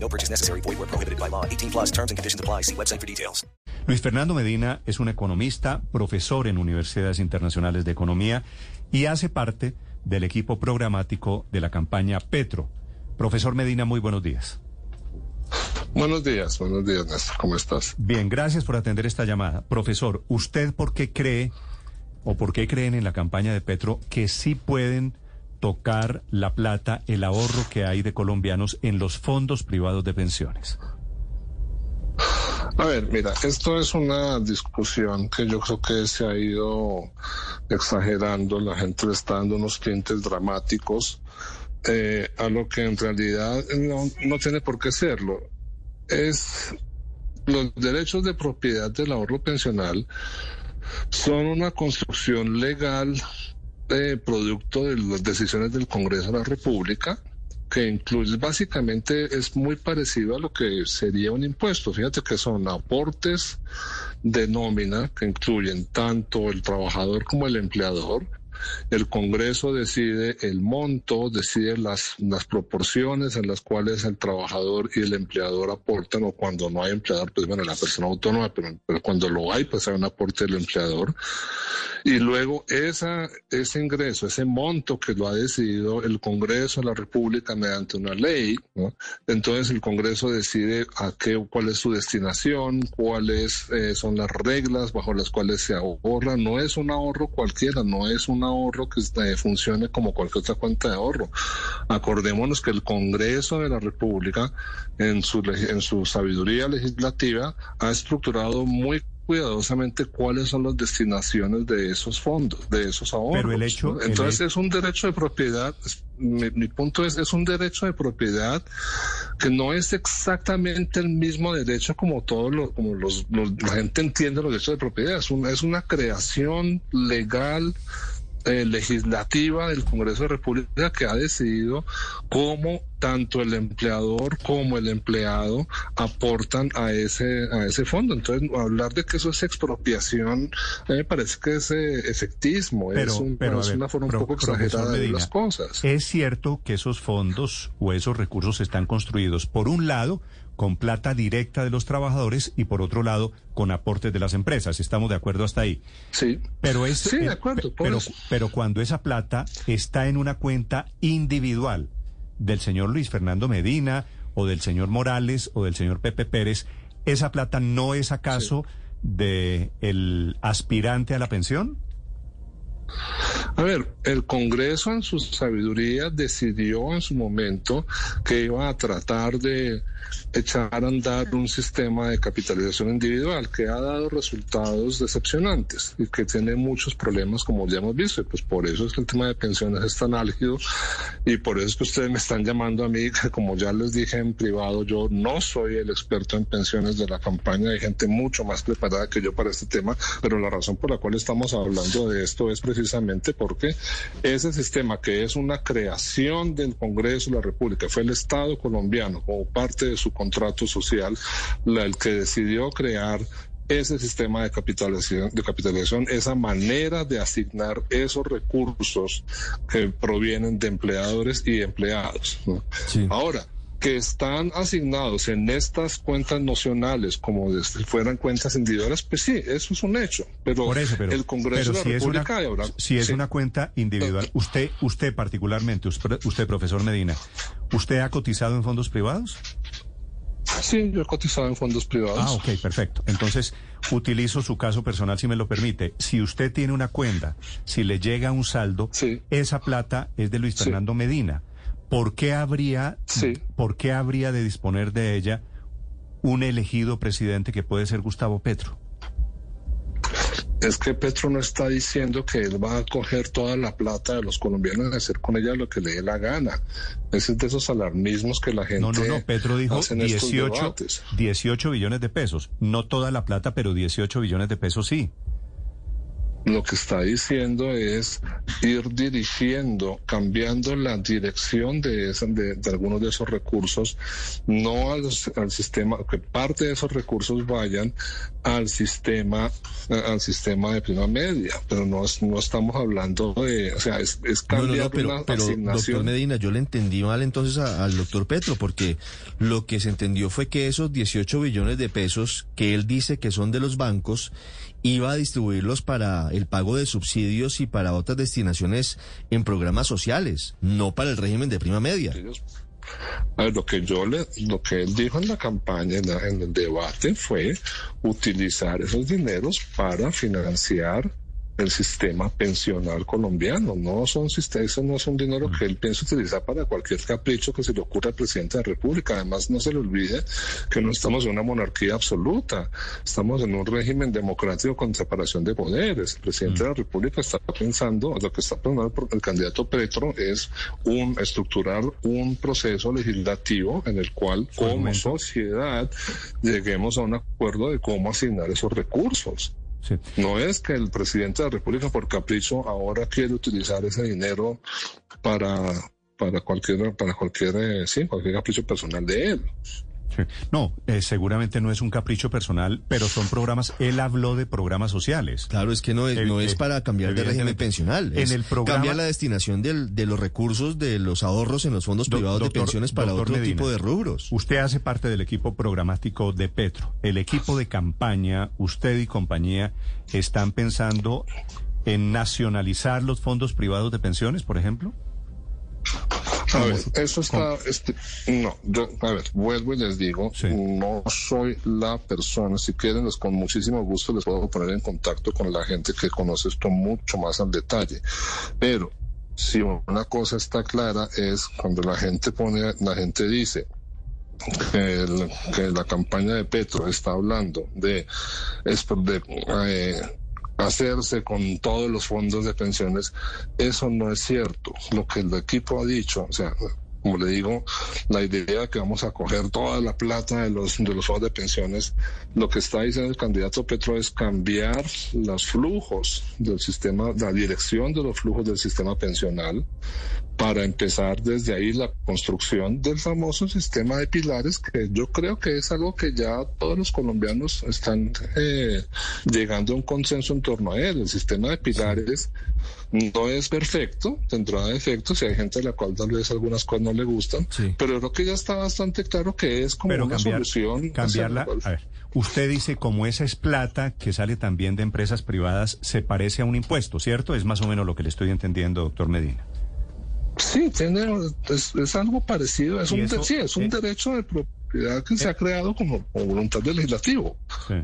No purchase necessary. Void where prohibited by law. 18 plus terms and conditions apply. See website for details. Luis Fernando Medina es un economista, profesor en universidades internacionales de economía y hace parte del equipo programático de la campaña Petro. Profesor Medina, muy buenos días. Buenos días, buenos días, Néstor. ¿Cómo estás? Bien, gracias por atender esta llamada. Profesor, ¿usted por qué cree o por qué creen en la campaña de Petro que sí pueden tocar la plata, el ahorro que hay de colombianos en los fondos privados de pensiones? A ver, mira, esto es una discusión que yo creo que se ha ido exagerando, la gente le está dando unos tintes dramáticos eh, a lo que en realidad no, no tiene por qué serlo. Es los derechos de propiedad del ahorro pensional son una construcción legal eh, producto de las decisiones del Congreso de la República que incluye básicamente es muy parecido a lo que sería un impuesto. Fíjate que son aportes de nómina que incluyen tanto el trabajador como el empleador. El Congreso decide el monto, decide las, las proporciones en las cuales el trabajador y el empleador aportan, o cuando no hay empleador, pues bueno, la persona autónoma, pero, pero cuando lo hay, pues hay un aporte del empleador. Y luego esa, ese ingreso, ese monto que lo ha decidido el Congreso de la República mediante una ley, entonces el Congreso decide a qué, cuál es su destinación, cuáles eh, son las reglas bajo las cuales se ahorra. No es un ahorro cualquiera, no es un ahorro que eh, funcione como cualquier otra cuenta de ahorro. Acordémonos que el Congreso de la República, en su, en su sabiduría legislativa, ha estructurado muy cuidadosamente cuáles son las destinaciones de esos fondos, de esos ahorros. Pero el hecho, ¿no? Entonces es un derecho de propiedad, mi, mi, punto es, es un derecho de propiedad que no es exactamente el mismo derecho como todos los, como los, los la gente entiende los derechos de propiedad, es, un, es una creación legal eh, legislativa del Congreso de la República que ha decidido cómo tanto el empleador como el empleado aportan a ese a ese fondo. Entonces, hablar de que eso es expropiación mí me parece que es eh, efectismo, Pero, es, un- pero, es ver, una forma pro- un poco exagerada de las cosas. Es cierto que esos fondos o esos recursos están construidos, por un lado, con plata directa de los trabajadores y por otro lado, con aportes de las empresas. Estamos de acuerdo hasta ahí. Sí. Pero es Sí, de eh, acuerdo, pero, cuando esa plata está en una cuenta individual del señor Luis Fernando Medina o del señor Morales o del señor Pepe Pérez, esa plata no es acaso de el aspirante a la pensión? A ver, el Congreso en su sabiduría decidió en su momento que iba a tratar de echar a andar un sistema de capitalización individual que ha dado resultados decepcionantes y que tiene muchos problemas como ya hemos visto. Y pues por eso es que el tema de pensiones es tan álgido y por eso es que ustedes me están llamando a mí, que como ya les dije en privado, yo no soy el experto en pensiones de la campaña, hay gente mucho más preparada que yo para este tema, pero la razón por la cual estamos hablando de esto es precisamente porque ese sistema que es una creación del Congreso de la República, fue el Estado colombiano como parte de su contrato social, la, el que decidió crear ese sistema de capitalización, de capitalización, esa manera de asignar esos recursos que provienen de empleadores y empleados. ¿no? Sí. Ahora, que están asignados en estas cuentas nacionales como si fueran cuentas individuales, pues sí, eso es un hecho. Pero, Por eso, pero, el Congreso pero de la si es una, República ahora, si es sí. una cuenta individual, usted, usted particularmente, usted, usted, profesor Medina, ¿usted ha cotizado en fondos privados? Sí, yo he cotizado en fondos privados. Ah, ok, perfecto. Entonces, utilizo su caso personal si me lo permite. Si usted tiene una cuenta, si le llega un saldo, Sí. esa plata es de Luis Sí. Fernando Medina. ¿Por qué habría, Sí. por qué habría de disponer de ella un elegido presidente que puede ser Gustavo Petro? es que Petro no está diciendo que él va a coger toda la plata de los colombianos y hacer con ella lo que le dé la gana. Ese es de esos alarmismos que la gente. No, no, no. Petro dijo hace en estos 18, debates. 18 billones de pesos. No toda la plata, pero 18 billones de pesos sí. Lo que está diciendo es ir dirigiendo, cambiando la dirección de, esa- de, de algunos de esos recursos, no al, al sistema, que parte de esos recursos vayan al sistema, eh, al sistema de prima media, pero no, no estamos hablando de, o sea, es, es No, no, cambiar no, pero, una pero doctor asignación. Medina, yo le entendí mal entonces a- al doctor Petro, porque lo que se entendió fue que esos 18 billones de pesos que él dice que son de los bancos, iba a distribuirlos para el pago de subsidios y para otras destinaciones en programas sociales, no para el régimen de prima media. lo que yo le, lo que él dijo en la campaña, en, la- en el debate, fue utilizar esos dineros para financiar el sistema pensional colombiano. No son siste- eso no es un dinero que él piensa utilizar para cualquier capricho que se le ocurra al presidente de la República. Además, no se le olvide que no estamos en una monarquía absoluta. Estamos en un régimen democrático con separación de poderes. El presidente de la República está pensando, lo que está pensando el candidato Petro es un estructurar un proceso legislativo en el cual como sociedad lleguemos a un acuerdo de cómo asignar esos recursos. No es que el presidente de la República por capricho ahora quiere utilizar ese dinero para para cualquier para cualquier eh, sí, cualquier capricho personal de él. Sí. No, eh, seguramente no es un capricho personal, pero son programas. Él habló de programas sociales. Claro, es que no es, El- no es para cambiar de régimen pensional. En es el programa- cambiar la destinación del- de los recursos de los ahorros en los fondos Do- privados doctor- de pensiones para otro Medina, tipo de rubros. Usted hace parte del equipo programático de Petro. El equipo de campaña, usted y compañía, están pensando en nacionalizar los fondos privados de pensiones, por ejemplo. A ver, eso está, este, no, yo, a ver, vuelvo y les digo, Sí. no soy la persona, si quieren, con muchísimo gusto les puedo poner en contacto con la gente que conoce esto mucho más al detalle, pero si una cosa está clara es cuando la gente pone, la gente dice, que, el- que la campaña de Petro está hablando de, de eh, hacerse con todos los fondos de pensiones, eso no es cierto. Lo que el equipo ha dicho, o sea, como le digo, la idea de que vamos a coger toda la plata de los, de los fondos de pensiones, lo que está diciendo el candidato Petro es cambiar los flujos del sistema, la dirección de los flujos del sistema pensional para empezar desde ahí la construcción del famoso sistema de pilares, que yo creo que es algo que ya todos los colombianos están eh, llegando a un consenso en torno a él. El sistema de pilares no es perfecto, tendrá defectos y hay gente a la cual tal vez algunas cosas no le gustan, Sí. pero creo que ya está bastante claro que es como Pero una cambiar, solución. cambiarla. A ver, usted dice como esa es plata que sale también de empresas privadas, se parece a un impuesto, ¿cierto? Es más o menos lo que le estoy entendiendo, doctor Medina. Sí, tiene, es, es algo parecido, es un, eso, sí, es un eh, derecho de propiedad que se ha creado como, como voluntad del legislativo. Sí.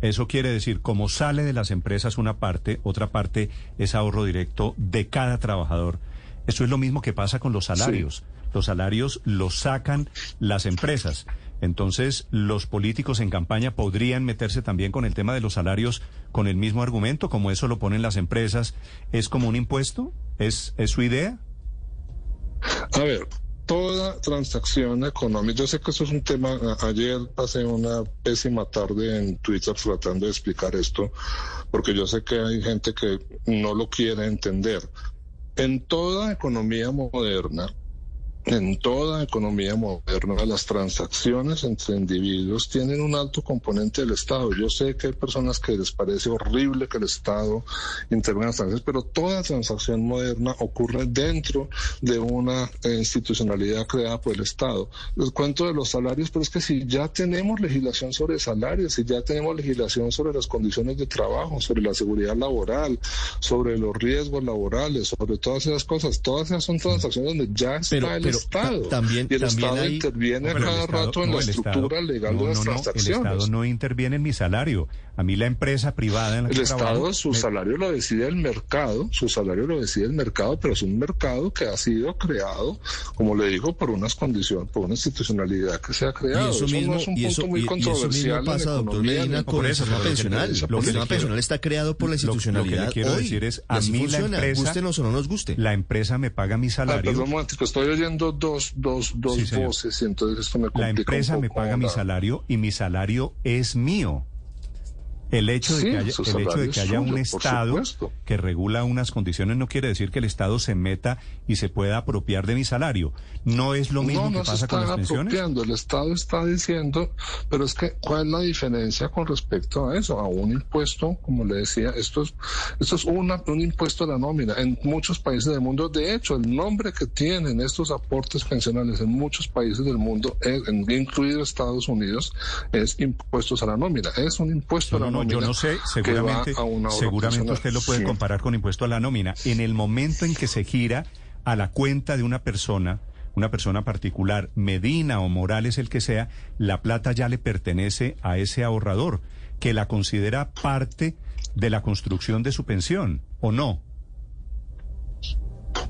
Eso quiere decir, como sale de las empresas una parte, otra parte es ahorro directo de cada trabajador. Eso es lo mismo que pasa con los salarios. Los salarios los sacan las empresas. Entonces, los políticos en campaña podrían meterse también con el tema de los salarios con el mismo argumento, como eso lo ponen las empresas. ¿Es como un impuesto? ¿Es, es su idea? A ver, toda transacción económica, yo sé que eso es un tema, ayer pasé una pésima tarde en Twitter tratando de explicar esto, porque yo sé que hay gente que no lo quiere entender. En toda economía moderna, en toda economía moderna, las transacciones entre individuos tienen un alto componente del Estado. Yo sé que hay personas que les parece horrible que el Estado intervenga en las transacciones, pero toda transacción moderna ocurre dentro de una eh, institucionalidad creada por el Estado. Les cuento de los salarios, pero es que si ya tenemos legislación sobre salarios, si ya tenemos legislación sobre las condiciones de trabajo, sobre la seguridad laboral, sobre los riesgos laborales, sobre todas esas cosas, todas esas son transacciones donde ya está Pero, el Estado. también- y el también Estado hay- interviene el cada Estado- rato en no, la estructura Estado- legal no, de las no, no, transacciones. El Estado no interviene en mi salario. A mí la empresa privada en la que El trabajo Estado, su me- salario lo decide el mercado, su salario lo decide el mercado, pero es un mercado que ha sido creado, como le digo, por unas condiciones, por una institucionalidad que se ha Y creado. eso mismo, no es un y punto eso, muy y- y eso controversial. mismo pasa, en doctor Medina, con el eso, sistema pensional. lo que el sistema pensional está creado por la lo- lo que le institucionalidad quiero hoy. decir es, Y a mí la empresa- gustenos o no nos guste. La empresa me paga mi Ah, salario. perdón estoy oyendo dos, dos, dos Sí, voces y entonces esto me complica La empresa un me paga mi la- salario y mi salario es mío. El hecho de Sí, que haya, el hecho de que haya un suyo, Estado que regula unas condiciones no quiere decir que el Estado se meta y se pueda apropiar de mi salario. No es lo mismo no, que no se pasa con las pensiones. apropiando. El Estado está diciendo, pero es que, ¿cuál es la diferencia con respecto a eso? A un impuesto, como le decía, esto es, esto es una, un impuesto a la nómina. En muchos países del mundo, de hecho, el nombre que tienen estos aportes pensionales en muchos países del mundo, en- incluido Estados Unidos, es impuestos a la nómina. Es un impuesto No, a la no, nómina. yo no sé, seguramente, seguramente usted lo puede Sí. comparar con impuesto a la nómina. En el momento en que se gira a la cuenta de una persona, una persona particular, Medina o Morales, el que sea, la plata ya le pertenece a ese ahorrador, que la considera parte de la construcción de su pensión, ¿o no?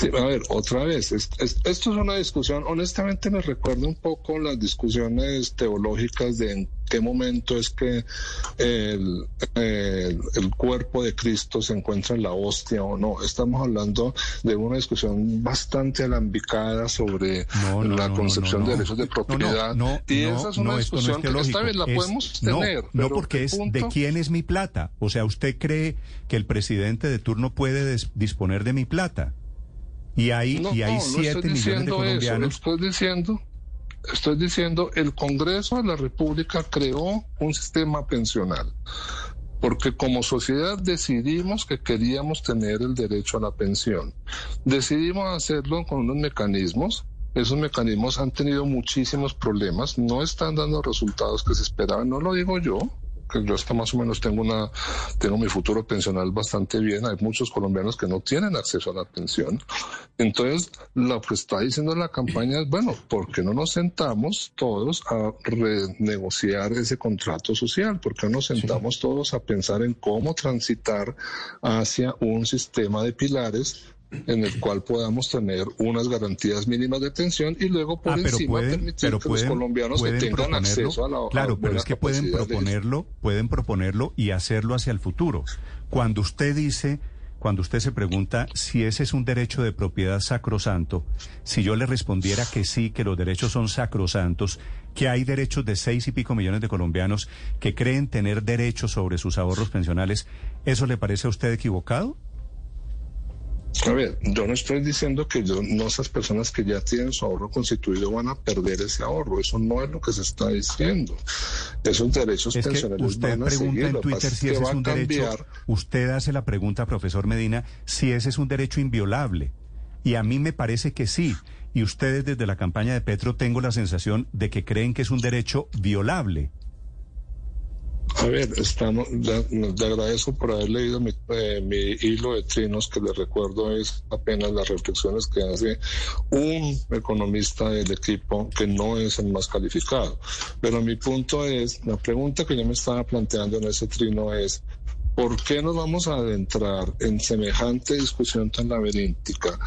Sí, a ver, otra vez, es- es- esto es una discusión, honestamente me recuerda un poco las discusiones teológicas de en qué momento es que el, el- el cuerpo de Cristo se encuentra en la hostia o no. Estamos hablando de una discusión bastante alambicada sobre No, no, la concepción no, de derechos de No, no, propiedad. no, y esa es una discusión que teológico, esta vez la es- podemos tener. No, porque es de quién es mi plata. O sea, ¿usted cree que el presidente de turno puede des- disponer de mi plata? Y hay, No, y hay no, no millones de diciendo eso, estoy diciendo, estoy diciendo, el Congreso de la República creó un sistema pensional. Porque como sociedad decidimos que queríamos tener el derecho a la pensión. Decidimos hacerlo con unos mecanismos. Esos mecanismos han tenido muchísimos problemas, no están dando resultados que se esperaban, no lo digo yo, que yo hasta más o menos tengo una tengo mi futuro pensional bastante bien. Hay muchos colombianos que no tienen acceso a la pensión. Entonces, lo que está diciendo la campaña es, bueno, ¿por qué no nos sentamos todos a renegociar ese contrato social? ¿Por qué no nos sentamos todos a pensar en cómo transitar hacia un sistema de pilares en el cual podamos tener unas garantías mínimas de pensión y luego por Ah, pero encima pueden, permitir pero que pueden, los colombianos que tengan acceso a la a Claro, pero es que pueden proponerlo, pueden proponerlo y hacerlo hacia el futuro. Cuando usted dice, cuando usted se pregunta si ese es un derecho de propiedad sacrosanto, si yo le respondiera que sí, que los derechos son sacrosantos, que hay derechos de seis y pico millones de colombianos que creen tener derechos sobre sus ahorros pensionales, ¿eso le parece a usted equivocado? A ver, yo no estoy diciendo que yo, no esas personas que ya tienen su ahorro constituido van a perder ese ahorro. Eso no es lo que se está diciendo. Esos derechos Es que pensionales usted van a pregunta seguir. en Twitter si ese es un derecho. cambiar. Usted hace la pregunta, profesor Medina, si ese es un derecho inviolable. Y a mí me parece que sí. Y ustedes desde la campaña de Petro tengo la sensación de que creen que es un derecho violable. A ver, estamos, le, agradezco por haber leído mi, eh, mi hilo de trinos, que le recuerdo es apenas las reflexiones que hace un economista del equipo que no es el más calificado. Pero mi punto es, la pregunta que yo me estaba planteando en ese trino es, ¿por qué nos vamos a adentrar en semejante discusión tan laberíntica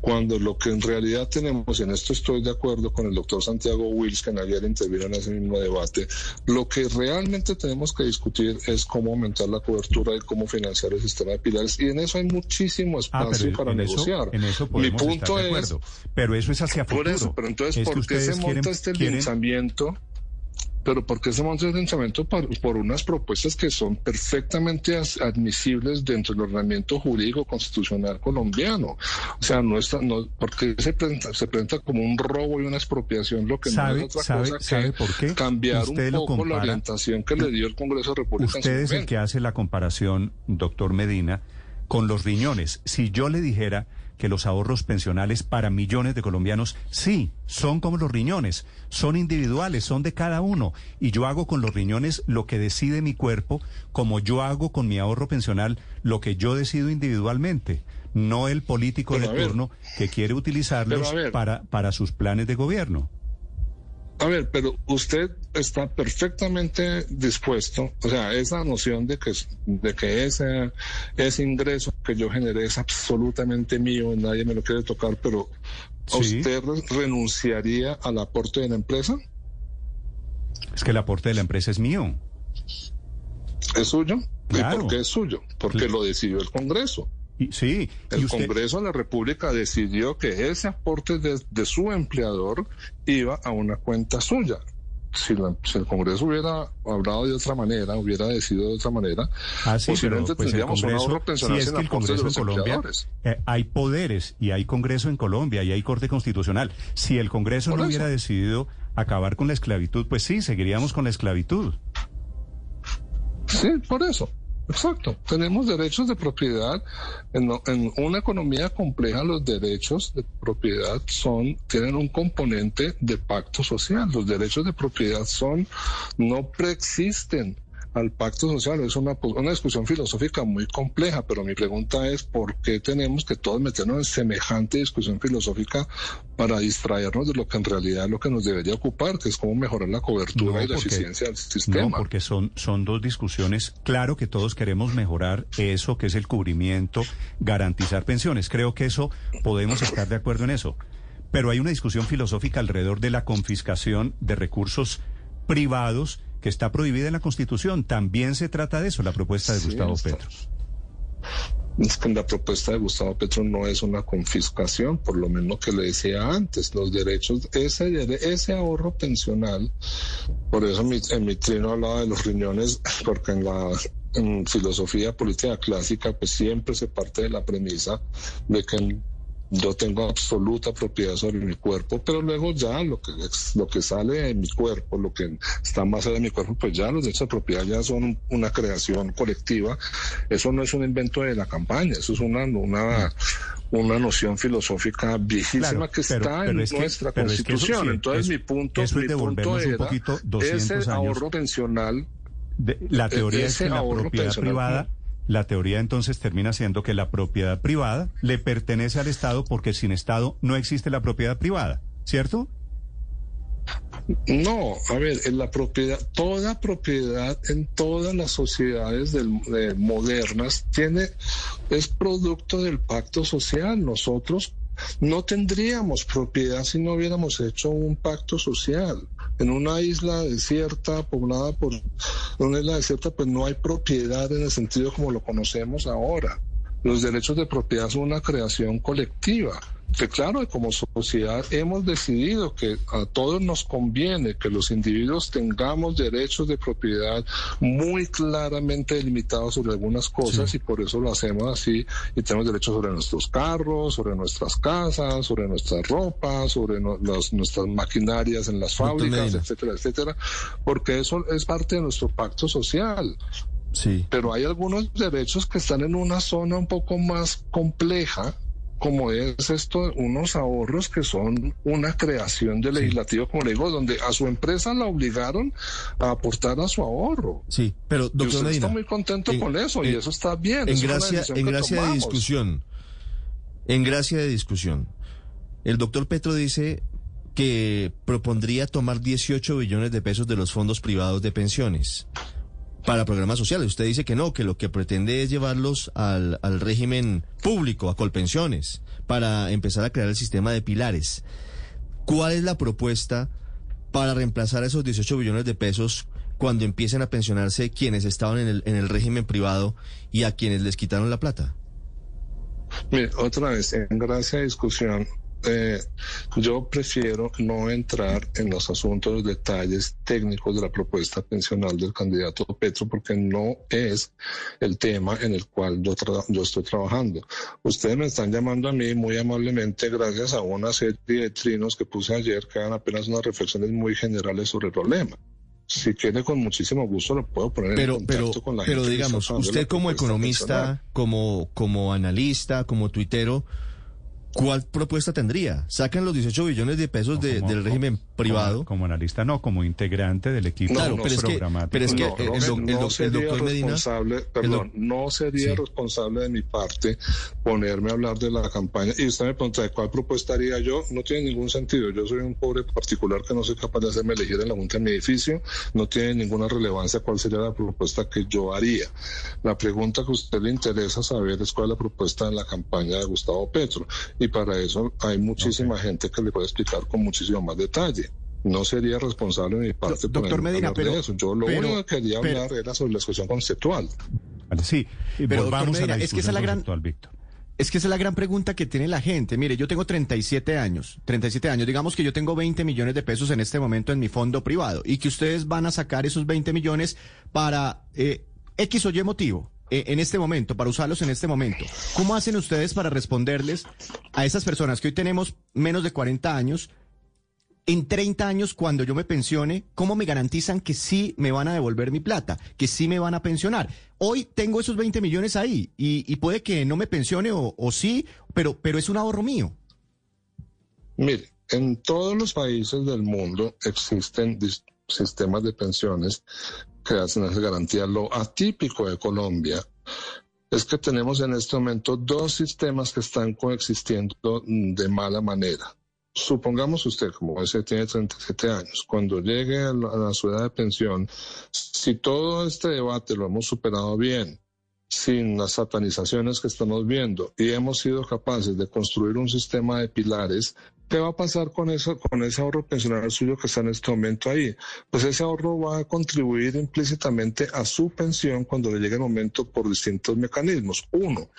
cuando lo que en realidad tenemos, y en esto estoy de acuerdo con el doctor Santiago Wills, que ayer intervino en ese mismo debate, lo que realmente tenemos que discutir es cómo aumentar la cobertura y cómo financiar el sistema de pilares, y en eso hay muchísimo Ah, espacio para en eso, negociar. en eso Mi punto estar de es. Pero eso es hacia futuro. por eso, pero entonces, Es ¿por qué se monta este quieren- linchamiento? Pero ¿por qué ese monto de financiamiento? Por, por unas propuestas que son perfectamente admisibles dentro del ordenamiento jurídico constitucional colombiano. O sea, no está, no, porque se presenta, se presenta como un robo y una expropiación, lo que no ¿Sabe- es otra sabe- cosa sabe que por qué? cambiar Usted un poco la orientación que le dio el Congreso de República. en Usted es el que hace la comparación, doctor Medina, con los riñones. Si yo le dijera que los ahorros pensionales para millones de colombianos, sí, son como los riñones, son individuales, son de cada uno. Y yo hago con los riñones lo que decide mi cuerpo, como yo hago con mi ahorro pensional lo que yo decido individualmente. No el político Pero, de turno que quiere utilizarlos para, para sus planes de gobierno. A ver, pero usted está perfectamente dispuesto, o sea, esa noción de que, de que ese, ese ingreso que yo generé es absolutamente mío, nadie me lo quiere tocar, pero Sí. ¿usted re- renunciaría al aporte de la empresa? Es que el aporte de la empresa es mío. ¿Es suyo? Claro. ¿Y por qué es suyo? Porque Claro. lo decidió el Congreso. Y, sí, y El usted, Congreso de la República decidió que ese aporte de, de su empleador iba a una cuenta suya. Si, la- si el Congreso hubiera hablado de otra manera, hubiera decidido de otra manera, Ah, sí, pero posiblemente pues tendríamos un ahorro pensional si es que el Congreso en Colombia, eh, hay poderes y hay Congreso en Colombia y hay Corte Constitucional. Si el Congreso Por no eso. hubiera decidido acabar con la esclavitud, pues sí, seguiríamos con la esclavitud. Sí, por eso. Exacto. Tenemos derechos de propiedad. En, una economía compleja, los derechos de propiedad son, tienen un componente de pacto social. Los derechos de propiedad son, no preexisten al pacto social. Es una, una discusión filosófica muy compleja, pero mi pregunta es por qué tenemos que todos meternos en semejante discusión filosófica para distraernos de lo que en realidad es lo que nos debería ocupar, que es cómo mejorar la cobertura No, y la porque- eficiencia del sistema. No, porque son, son dos discusiones. Claro que todos queremos mejorar eso, que es el cubrimiento, garantizar pensiones. Creo que eso podemos estar de acuerdo en eso. Pero hay una discusión filosófica alrededor de la confiscación de recursos privados que está prohibida en la Constitución. También se trata de eso, la propuesta de Sí, Gustavo está- Petro. Es que la propuesta de Gustavo Petro no es una confiscación, por lo mismo que le decía antes, los derechos, ese, ese ahorro pensional, por eso mi- en mi trino hablaba de los riñones, porque en la en filosofía política clásica, pues siempre se parte de la premisa de que yo tengo absoluta propiedad sobre mi cuerpo, pero luego ya lo que, lo que sale de mi cuerpo, lo que está más allá de mi cuerpo, pues ya los derechos de propiedad ya son un- una creación colectiva. Eso no es un invento de la campaña, eso es una, una, una noción filosófica viejísima Claro, que está pero en es que- nuestra pero es que eso constitución. Entonces mi punto, mi punto devolvernos un era poquito 200 ese años. ahorro pensional De- la teoría es que la propiedad privada, ¿no? La teoría entonces termina siendo que la propiedad privada le pertenece al Estado porque sin Estado no existe la propiedad privada, ¿cierto? No, a ver, en la propiedad, toda propiedad en todas las sociedades del- de- modernas tiene, es producto del pacto social. Nosotros no tendríamos propiedad si no hubiéramos hecho un pacto social. En una isla desierta, poblada por una isla desierta, pues no hay propiedad en el sentido como lo conocemos ahora. Los derechos de propiedad son una creación colectiva. Que claro, como sociedad hemos decidido que a todos nos conviene que los individuos tengamos derechos de propiedad muy claramente delimitados sobre algunas cosas y por eso lo hacemos así. Y tenemos derechos sobre nuestros carros, sobre nuestras casas, sobre nuestra ropa, sobre no- las- nuestras maquinarias en las fábricas, etcétera, etcétera, porque eso es parte de nuestro pacto social. Sí. pero hay algunos derechos que están en una zona un poco más compleja, como es esto, unos ahorros que son una creación del legislativo, como le digo, donde a su empresa la obligaron a aportar a su ahorro. Sí, pero Y doctor usted Medina. está muy contento en- con eso y eso está bien. En gracia, en gracia de discusión, en gracia de discusión, el doctor Petro dice que propondría tomar 18 billones de pesos de los fondos privados de pensiones para programas sociales. Usted dice que no, que lo que pretende es llevarlos al, al régimen público, a colpensiones, para empezar a crear el sistema de pilares. ¿Cuál es la propuesta para reemplazar esos 18 billones de pesos cuando empiecen a pensionarse quienes estaban en el, en el régimen privado y a quienes les quitaron la plata? Otra vez, en gracia discusión, eh, yo prefiero no entrar en los asuntos, los detalles técnicos de la propuesta pensional del candidato Petro, porque no es el tema en el cual yo, tra- yo estoy trabajando. Ustedes me están llamando a mí muy amablemente gracias a una serie de trinos que puse ayer que eran apenas unas reflexiones muy generales sobre el problema. Si quiere, con muchísimo gusto lo puedo poner Pero, en pero, contacto con la pero gente está digamos, usted como economista, como, como analista, como tuitero, ¿cuál propuesta tendría? ¿Sacan los 18 billones de pesos de- Como- del régimen como- privado? Como, analista, no, como integrante del equipo No, Claro, no, pero, es que, programático. pero es que No, el, doctor Medina... responsable, perdón, no sería Sí. responsable de mi parte ponerme a hablar de la campaña. Y usted me pregunta de cuál propuesta haría yo, no tiene ningún sentido. Yo soy un pobre particular que no soy capaz de hacerme elegir en la junta de mi edificio, no tiene ninguna relevancia cuál sería la propuesta que yo haría. La pregunta que a usted le interesa saber es cuál es la propuesta en la campaña de Gustavo Petro. Y para eso hay muchísima gente que le puede explicar con muchísimo más detalle. No sería responsable de mi parte Doctor Medina, hablar de pero- eso. Yo lo pero- único que quería pero- hablar era sobre la discusión conceptual. Vale, sí, Pero, volvamos doctor a la Medina, es que esa discusión es la gran- Víctor. Es que esa es la gran pregunta que tiene la gente. Mire, yo tengo 37 años, 37 años. Digamos que yo tengo 20 millones de pesos en este momento en mi fondo privado y que ustedes van a sacar esos 20 millones para eh, X o Y motivo. Eh, En este momento, para usarlos en este momento. ¿Cómo hacen ustedes para responderles a esas personas que hoy tenemos menos de 40 años? En 30 años, cuando yo me pensione, ¿cómo me garantizan que sí me van a devolver mi plata? Que sí me van a pensionar. Hoy tengo esos 20 millones ahí y, puede que no me pensione o, o sí, pero, pero es un ahorro mío. Mire, en todos los países del mundo existen sistemas de pensiones que hacen esa garantía. Lo atípico de Colombia es que tenemos en este momento dos sistemas que están coexistiendo de mala manera. Supongamos usted, como ese tiene 37 años, cuando llegue a la, a la su edad de pensión, si todo este debate lo hemos superado bien, sin las satanizaciones que estamos viendo, y hemos sido capaces de construir un sistema de pilares, ¿qué va a pasar con eso, con ese ahorro pensional suyo que está en este momento ahí? Pues ese ahorro va a contribuir implícitamente a su pensión cuando le llegue el momento por distintos mecanismos. Uno,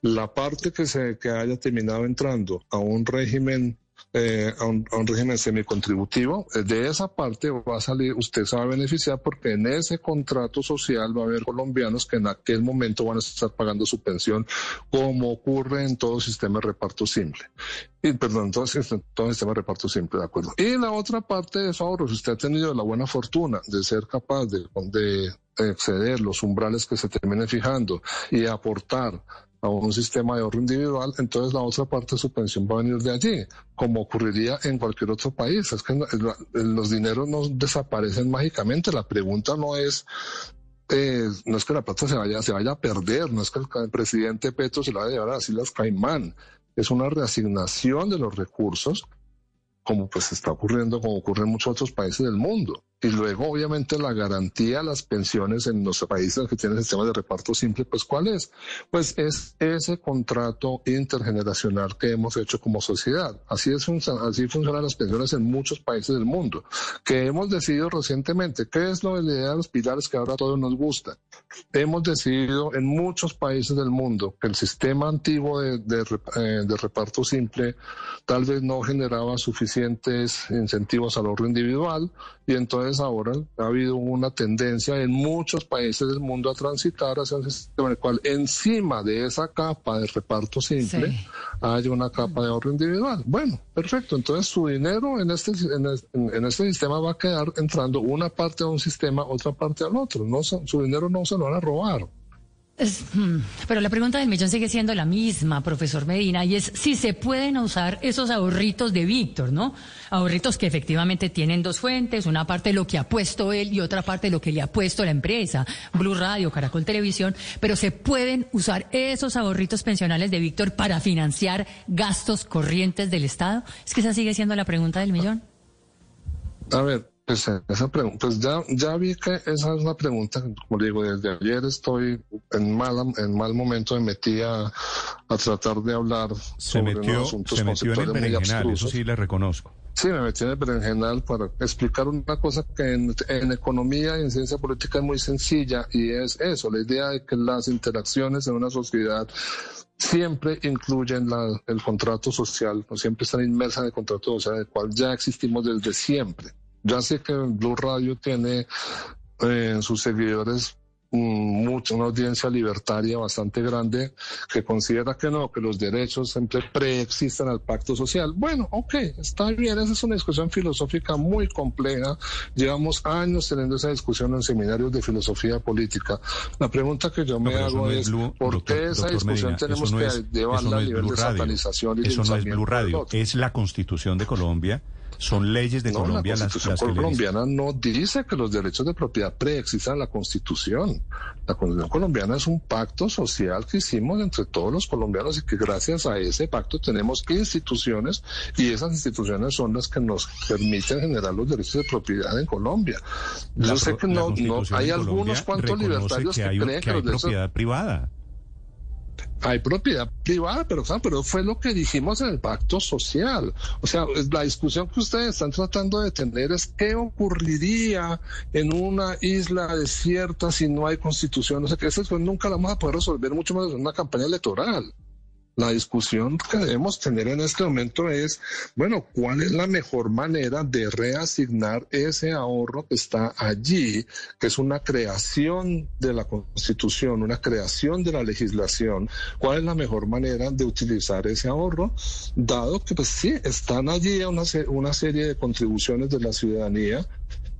la parte que se que haya terminado entrando a un régimen eh, a, un, régimen semicontributivo, eh, de esa parte va a salir, usted se va a beneficiar porque en ese contrato social va a haber colombianos que en aquel momento van a estar pagando su pensión, como ocurre en todo sistema de reparto simple. Y, perdón, entonces, en todo sistema de reparto simple, de acuerdo. Y la otra parte de ahorro, si usted ha tenido la buena fortuna de ser capaz de, de exceder los umbrales que se terminen fijando y aportar a un sistema de ahorro individual, entonces la otra parte de su pensión va a venir de allí, como ocurriría en cualquier otro país. Es que los dineros no desaparecen mágicamente. La pregunta no es eh, no es que la plata se vaya, se vaya a perder, no es que el presidente Petro se la vaya a llevar a las Islas Caimán, es una reasignación de los recursos, como pues está ocurriendo, como ocurre en muchos otros países del mundo. Y luego, obviamente, la garantía a las pensiones en los países que tienen sistemas de reparto simple, pues ¿cuál es? Pues es ese contrato intergeneracional que hemos hecho como sociedad. Así, es, así funcionan las pensiones en muchos países del mundo, que hemos decidido recientemente. ¿Qué es lo de la idea de los pilares que ahora a todos nos gusta? Hemos decidido en muchos países del mundo que el sistema antiguo de, de eh, de reparto simple tal vez no generaba suficientes incentivos al ahorro individual y entonces ahora ha habido una tendencia en muchos países del mundo a transitar hacia un sistema en el cual encima de esa capa de reparto simple Sí. hay una capa de ahorro individual. Bueno, perfecto. Entonces su dinero en este, en, en este sistema va a quedar entrando una parte a un sistema, otra parte al otro. No, su dinero no se lo van a robar. Es- hmm, pero la pregunta del millón sigue siendo la misma, profesor Medina, y es si se pueden usar esos ahorritos de Víctor, ¿no? Ahorritos que efectivamente tienen dos fuentes, una parte lo que ha puesto él y otra parte lo que le ha puesto la empresa, Blue Radio, Caracol Televisión, pero se pueden usar esos ahorritos pensionales de Víctor para financiar gastos corrientes del Estado. Es que esa sigue siendo la pregunta del millón. A ver, pues esa pregunta, pues ya, ya vi que esa es una pregunta, como le digo, desde ayer estoy en mal, en mal momento, me metí a, a tratar de hablar Se sobre metió, unos asuntos se metió en el eso sí le reconozco. Sí, me metí en el berenjenal para explicar una cosa que en, en, economía y en ciencia política es muy sencilla y es eso, la idea de que las interacciones en una sociedad siempre incluyen la, el contrato social, no siempre están inmersas en el contrato social, del cual ya existimos desde siempre. Ya sé que Blue Radio tiene eh, en sus seguidores mucha, una audiencia libertaria bastante grande que considera que no, que los derechos siempre preexisten al pacto social. Bueno, ok, está bien, esa es una discusión filosófica muy compleja. Llevamos años teniendo esa discusión en seminarios de filosofía política. La pregunta que yo me hago es, ¿por qué esa discusión tenemos que llevarla a nivel de satanización y Eso no es Blue Radio, es la Constitución de Colombia son leyes de Colombia la Constitución colombiana no dice que los derechos de propiedad preexistan a la Constitución. La Constitución colombiana es un pacto social que hicimos entre todos los colombianos y que gracias a ese pacto tenemos instituciones y esas instituciones son las que nos permiten generar los derechos de propiedad en Colombia. Yo sé que no, no hay algunos cuantos libertarios que, creen que, hay propiedad privada hay propiedad privada, pero, pero fue lo que dijimos en el pacto social. O sea, la discusión que ustedes están tratando de tener es qué ocurriría en una isla desierta si no hay constitución. O sea, que eso nunca la vamos a poder resolver mucho más en una campaña electoral. La discusión que debemos tener en este momento es, bueno, ¿cuál es la mejor manera de reasignar ese ahorro que está allí, que es una creación de la Constitución, una creación de la legislación? ¿Cuál es la mejor manera de utilizar ese ahorro, dado que pues sí, están allí una, una serie de contribuciones de la ciudadanía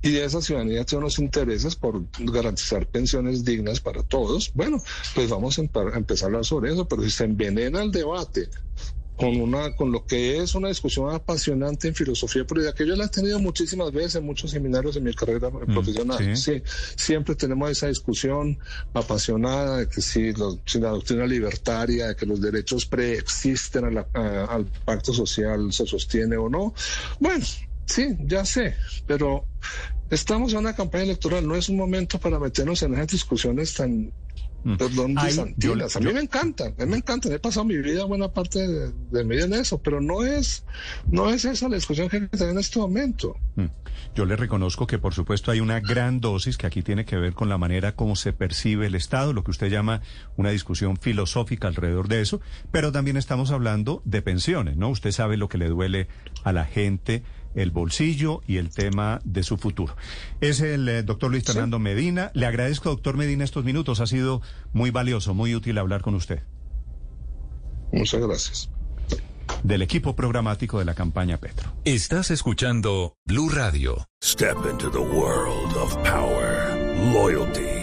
y de esa ciudadanía tiene unos intereses por garantizar pensiones dignas para todos. Bueno, pues vamos a empezar a hablar sobre eso, pero si se envenena el debate con una con lo que es una discusión apasionante en filosofía política que yo la he tenido muchísimas veces en muchos seminarios de mi carrera mm, profesional sí. siempre tenemos esa discusión apasionada de que si, la doctrina libertaria de que los derechos preexisten al pacto social se sostiene o no bueno Sí, ya sé, pero estamos en una campaña electoral, no es un momento para meternos en esas discusiones tan, mm. perdón, a mí me encanta, a mí me encanta, he pasado mi vida buena parte de, de mi en eso, pero no es, no es esa la discusión que hay en este momento. Mm. Yo le reconozco que por supuesto hay una gran dosis que aquí tiene que ver con la manera como se percibe el Estado, lo que usted llama una discusión filosófica alrededor de eso, pero también estamos hablando de pensiones, ¿no? Usted sabe lo que le duele a la gente el bolsillo y el tema de su futuro. Es el eh, doctor Luis Fernando Medina. Le agradezco, doctor Medina, estos minutos. Ha sido muy valioso, muy útil hablar con usted. Muchas gracias. Del equipo programático de la campaña Petro. Estás escuchando Blue Radio. Step into the world of power, loyalty